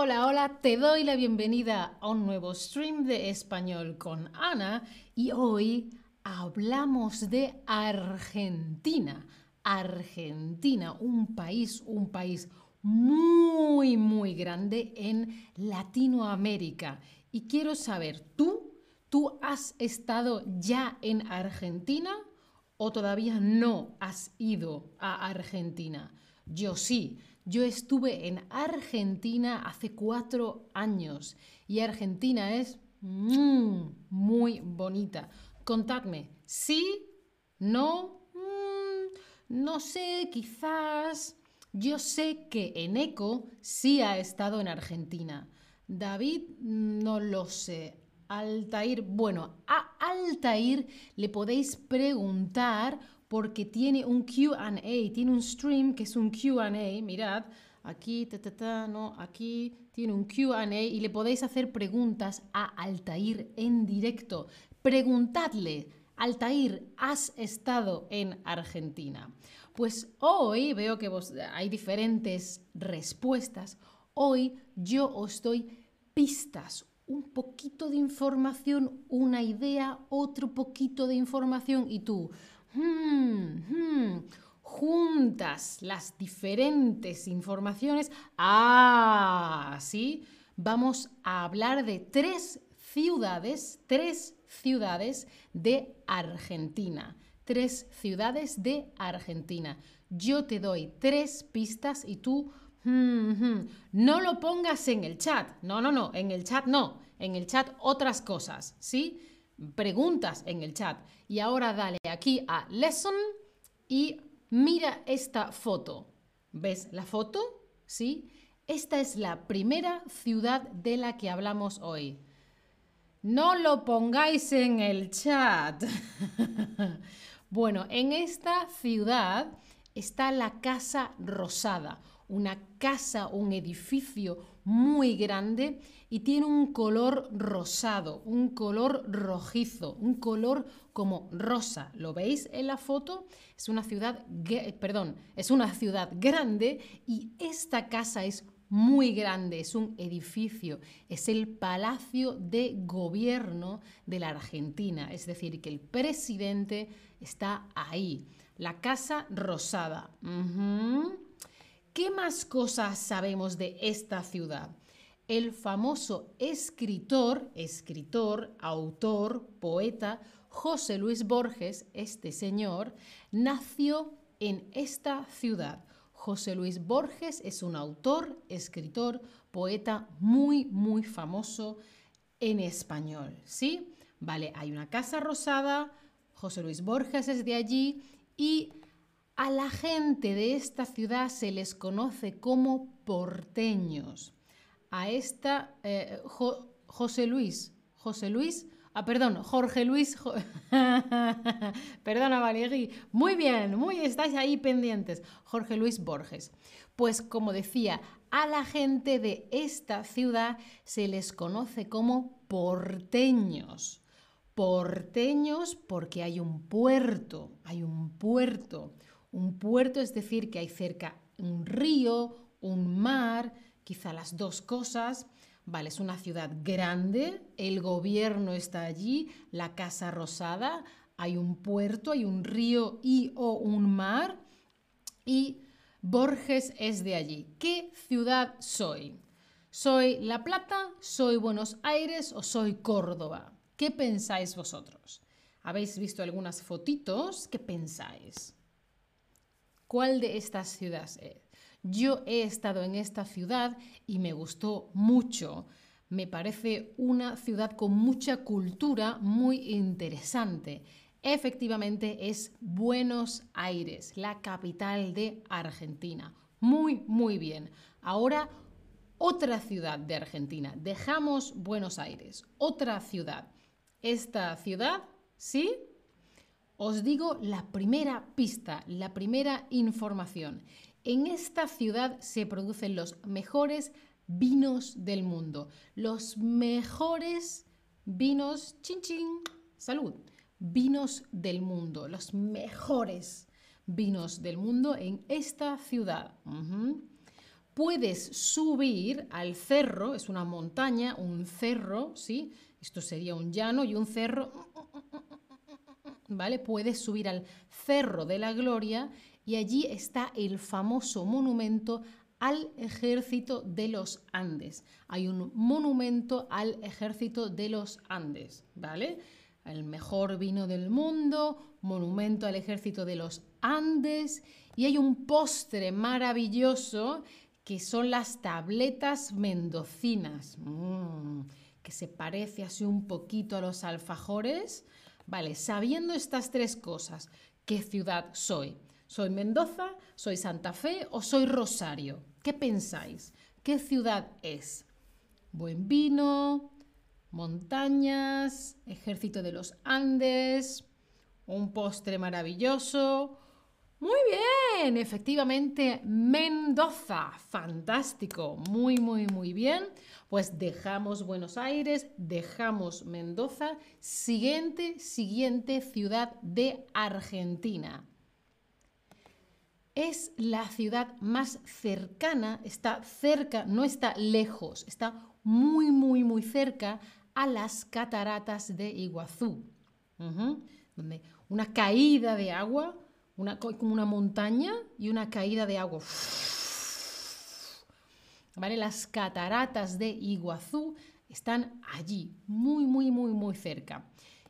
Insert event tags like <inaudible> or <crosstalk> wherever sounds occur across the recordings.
Hola, hola, te doy la bienvenida a un nuevo stream de español con Ana y hoy hablamos de Argentina. Argentina, un país, un país muy, muy grande en Latinoamérica. Y quiero saber, ¿tú, tú has estado ya en Argentina o todavía no has ido a Argentina? Yo sí. Yo estuve en Argentina hace cuatro años y Argentina es mm, muy bonita. Contadme, ¿sí? ¿No? Mm, no sé, quizás. Yo sé que Eneco sí ha estado en Argentina. David, no lo sé. Altair, bueno, a Altair le podéis preguntar porque tiene un QA, tiene un stream que es un QA, mirad, aquí, ta, ta, ta, no, aquí tiene un QA y le podéis hacer preguntas a Altair en directo. Preguntadle, Altair, ¿has estado en Argentina? Pues hoy veo que hay diferentes respuestas. Hoy yo os doy pistas, un poquito de información, una idea, otro poquito de información y tú, Juntas las diferentes informaciones, ah, sí, vamos a hablar de tres ciudades, tres ciudades de Argentina. Tres ciudades de Argentina. Yo te doy tres pistas y tú no lo pongas en el chat. No, no, no, en el chat no. En el chat otras cosas, ¿sí? preguntas en el chat. Y ahora dale aquí a Lesson y mira esta foto. ¿Ves la foto? ¿Sí? Esta es la primera ciudad de la que hablamos hoy. No lo pongáis en el chat. <laughs> bueno, en esta ciudad está la Casa Rosada, una casa, un edificio muy grande y tiene un color rosado, un color rojizo, un color como rosa. ¿Lo veis en la foto? Es una ciudad, perdón, es una ciudad grande y esta casa es muy grande, es un edificio, es el Palacio de Gobierno de la Argentina, es decir, que el presidente está ahí, la Casa Rosada. ¿Qué más cosas sabemos de esta ciudad? el famoso escritor, escritor, autor, poeta, José Luis Borges, este señor, nació en esta ciudad. José Luis Borges es un autor, escritor, poeta muy, muy famoso en español, ¿sí? Vale, hay una casa rosada, José Luis Borges es de allí y a la gente de esta ciudad se les conoce como porteños a esta eh, José Luis, José Luis, ah, perdón, Jorge Luis, <laughs> perdona Valerie, muy bien, muy estáis ahí pendientes, Jorge Luis Borges. Pues como decía, a la gente de esta ciudad se les conoce como porteños. Porteños porque hay un puerto, hay un puerto. Un puerto es decir que hay cerca un río, un mar, quizá las dos cosas. Vale, es una ciudad grande, el gobierno está allí, la Casa Rosada, hay un puerto, hay un río y o un mar y Borges es de allí. ¿Qué ciudad soy? ¿Soy La Plata, soy Buenos Aires o soy Córdoba? ¿Qué pensáis vosotros? ¿Habéis visto algunas fotitos? ¿Qué pensáis? ¿Cuál de estas ciudades es? Yo he estado en esta ciudad y me gustó mucho. Me parece una ciudad con mucha cultura muy interesante. Efectivamente es Buenos Aires, la capital de Argentina. Muy, muy bien. Ahora, otra ciudad de Argentina. Dejamos Buenos Aires. Otra ciudad. Esta ciudad, ¿sí? Os digo la primera pista, la primera información. En esta ciudad se producen los mejores vinos del mundo. Los mejores vinos, chin chin, salud, vinos del mundo. Los mejores vinos del mundo en esta ciudad. puedes subir al cerro, es una montaña, un cerro, ¿sí? Esto sería un llano y un cerro, ¿vale? Puedes subir al cerro de la gloria y allí está el famoso monumento al ejército de los Andes. Hay un monumento al ejército de los Andes, ¿vale? El mejor vino del mundo, monumento al ejército de los Andes y hay un postre maravilloso que son las tabletas mendocinas, mm, que se parece así un poquito a los alfajores. Vale, sabiendo estas tres cosas, ¿qué ciudad soy? ¿Soy Mendoza? ¿Soy Santa Fe? ¿O soy Rosario? ¿Qué pensáis? ¿Qué ciudad es? Buen vino, montañas, ejército de los Andes, un postre maravilloso. Muy bien, efectivamente, Mendoza. Fantástico, muy, muy, muy bien. Pues dejamos Buenos Aires, dejamos Mendoza. Siguiente, siguiente ciudad de Argentina es la ciudad más cercana, está cerca, no está lejos, está muy, muy, muy cerca a las cataratas de Iguazú. donde una caída de agua, una, como una montaña y una caída de agua. ¿Vale? Las cataratas de Iguazú están allí, muy, muy, muy, muy cerca.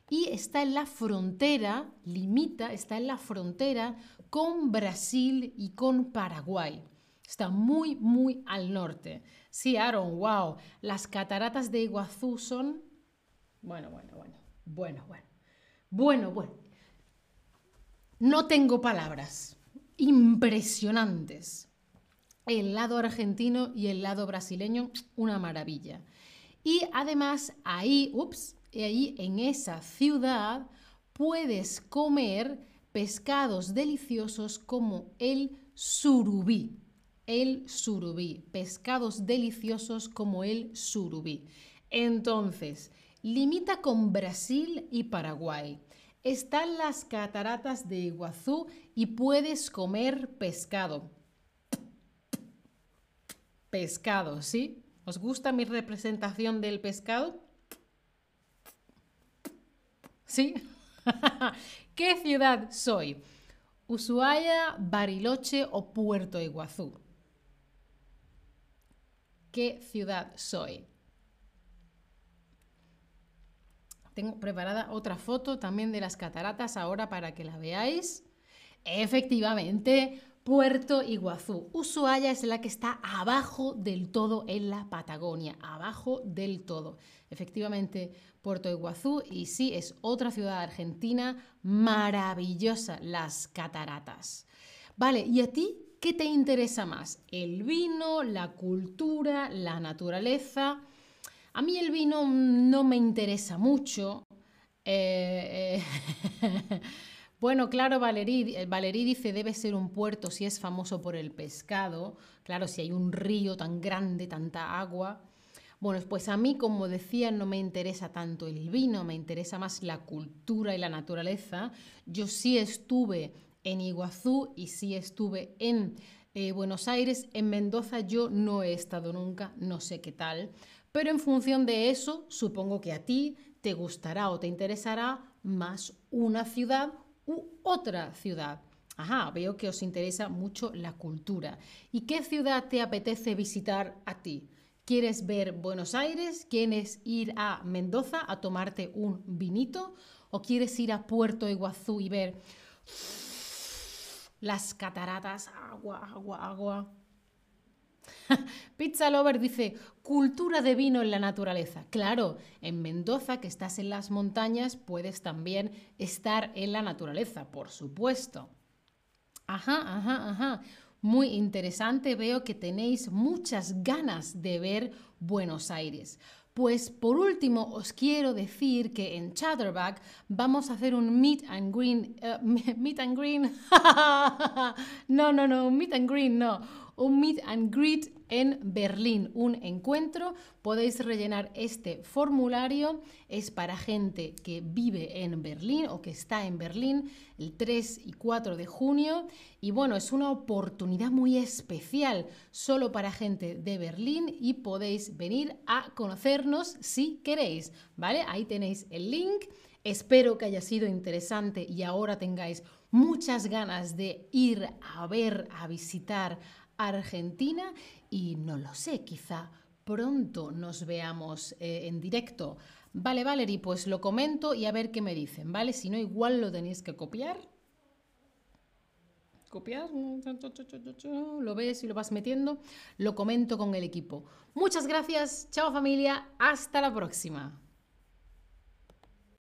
Y está en la frontera, limita, está en la frontera con Brasil y con Paraguay. Está muy, muy al norte. Sí, Aaron, wow. Las cataratas de Iguazú son... Bueno, bueno, bueno. Bueno, bueno. Bueno, bueno. No tengo palabras. Impresionantes. El lado argentino y el lado brasileño, una maravilla. Y además ahí, ups, ahí en esa ciudad puedes comer pescados deliciosos como el surubí. El surubí. Pescados deliciosos como el surubí. Entonces, limita con Brasil y Paraguay. Están las cataratas de Iguazú y puedes comer pescado. Pescado, ¿sí? ¿Os gusta mi representación del pescado? ¿Sí? <laughs> ¿Qué ciudad soy? ¿Ushuaia, Bariloche o Puerto Iguazú? ¿Qué ciudad soy? Tengo preparada otra foto también de las cataratas ahora para que la veáis. Efectivamente, Puerto Iguazú. Ushuaia es la que está abajo del todo en la Patagonia, abajo del todo. Efectivamente, Puerto Iguazú y sí, es otra ciudad argentina maravillosa, las cataratas. Vale, ¿y a ti qué te interesa más? ¿El vino, la cultura, la naturaleza? A mí el vino no me interesa mucho. Eh, eh, <laughs> Bueno, claro, Valerí, dice debe ser un puerto si es famoso por el pescado. Claro, si hay un río tan grande, tanta agua. Bueno, pues a mí, como decía, no me interesa tanto el vino, me interesa más la cultura y la naturaleza. Yo sí estuve en Iguazú y sí estuve en eh, Buenos Aires. En Mendoza yo no he estado nunca, no sé qué tal. Pero en función de eso, supongo que a ti te gustará o te interesará más una ciudad u otra ciudad. Ajá, veo que os interesa mucho la cultura. ¿Y qué ciudad te apetece visitar a ti? ¿Quieres ver Buenos Aires? ¿Quieres ir a Mendoza a tomarte un vinito? ¿O quieres ir a Puerto Iguazú y ver las cataratas, agua, agua, agua? <laughs> Pizza Lover dice, cultura de vino en la naturaleza. Claro, en Mendoza, que estás en las montañas, puedes también estar en la naturaleza, por supuesto. Ajá, ajá, ajá. Muy interesante, veo que tenéis muchas ganas de ver Buenos Aires. Pues por último os quiero decir que en Chatterback vamos a hacer un meet and green. Eh, <laughs> meet and green. <laughs> no, no, no, meet and green, no. Un meet and greet en Berlín, un encuentro. Podéis rellenar este formulario. Es para gente que vive en Berlín o que está en Berlín el 3 y 4 de junio. Y bueno, es una oportunidad muy especial solo para gente de Berlín y podéis venir a conocernos si queréis. ¿Vale? Ahí tenéis el link. Espero que haya sido interesante y ahora tengáis muchas ganas de ir a ver, a visitar Argentina y no lo sé, quizá pronto nos veamos eh, en directo. Vale, Valerie, pues lo comento y a ver qué me dicen, ¿vale? Si no, igual lo tenéis que copiar. Copiar, lo ves y lo vas metiendo, lo comento con el equipo. Muchas gracias, chao familia, hasta la próxima.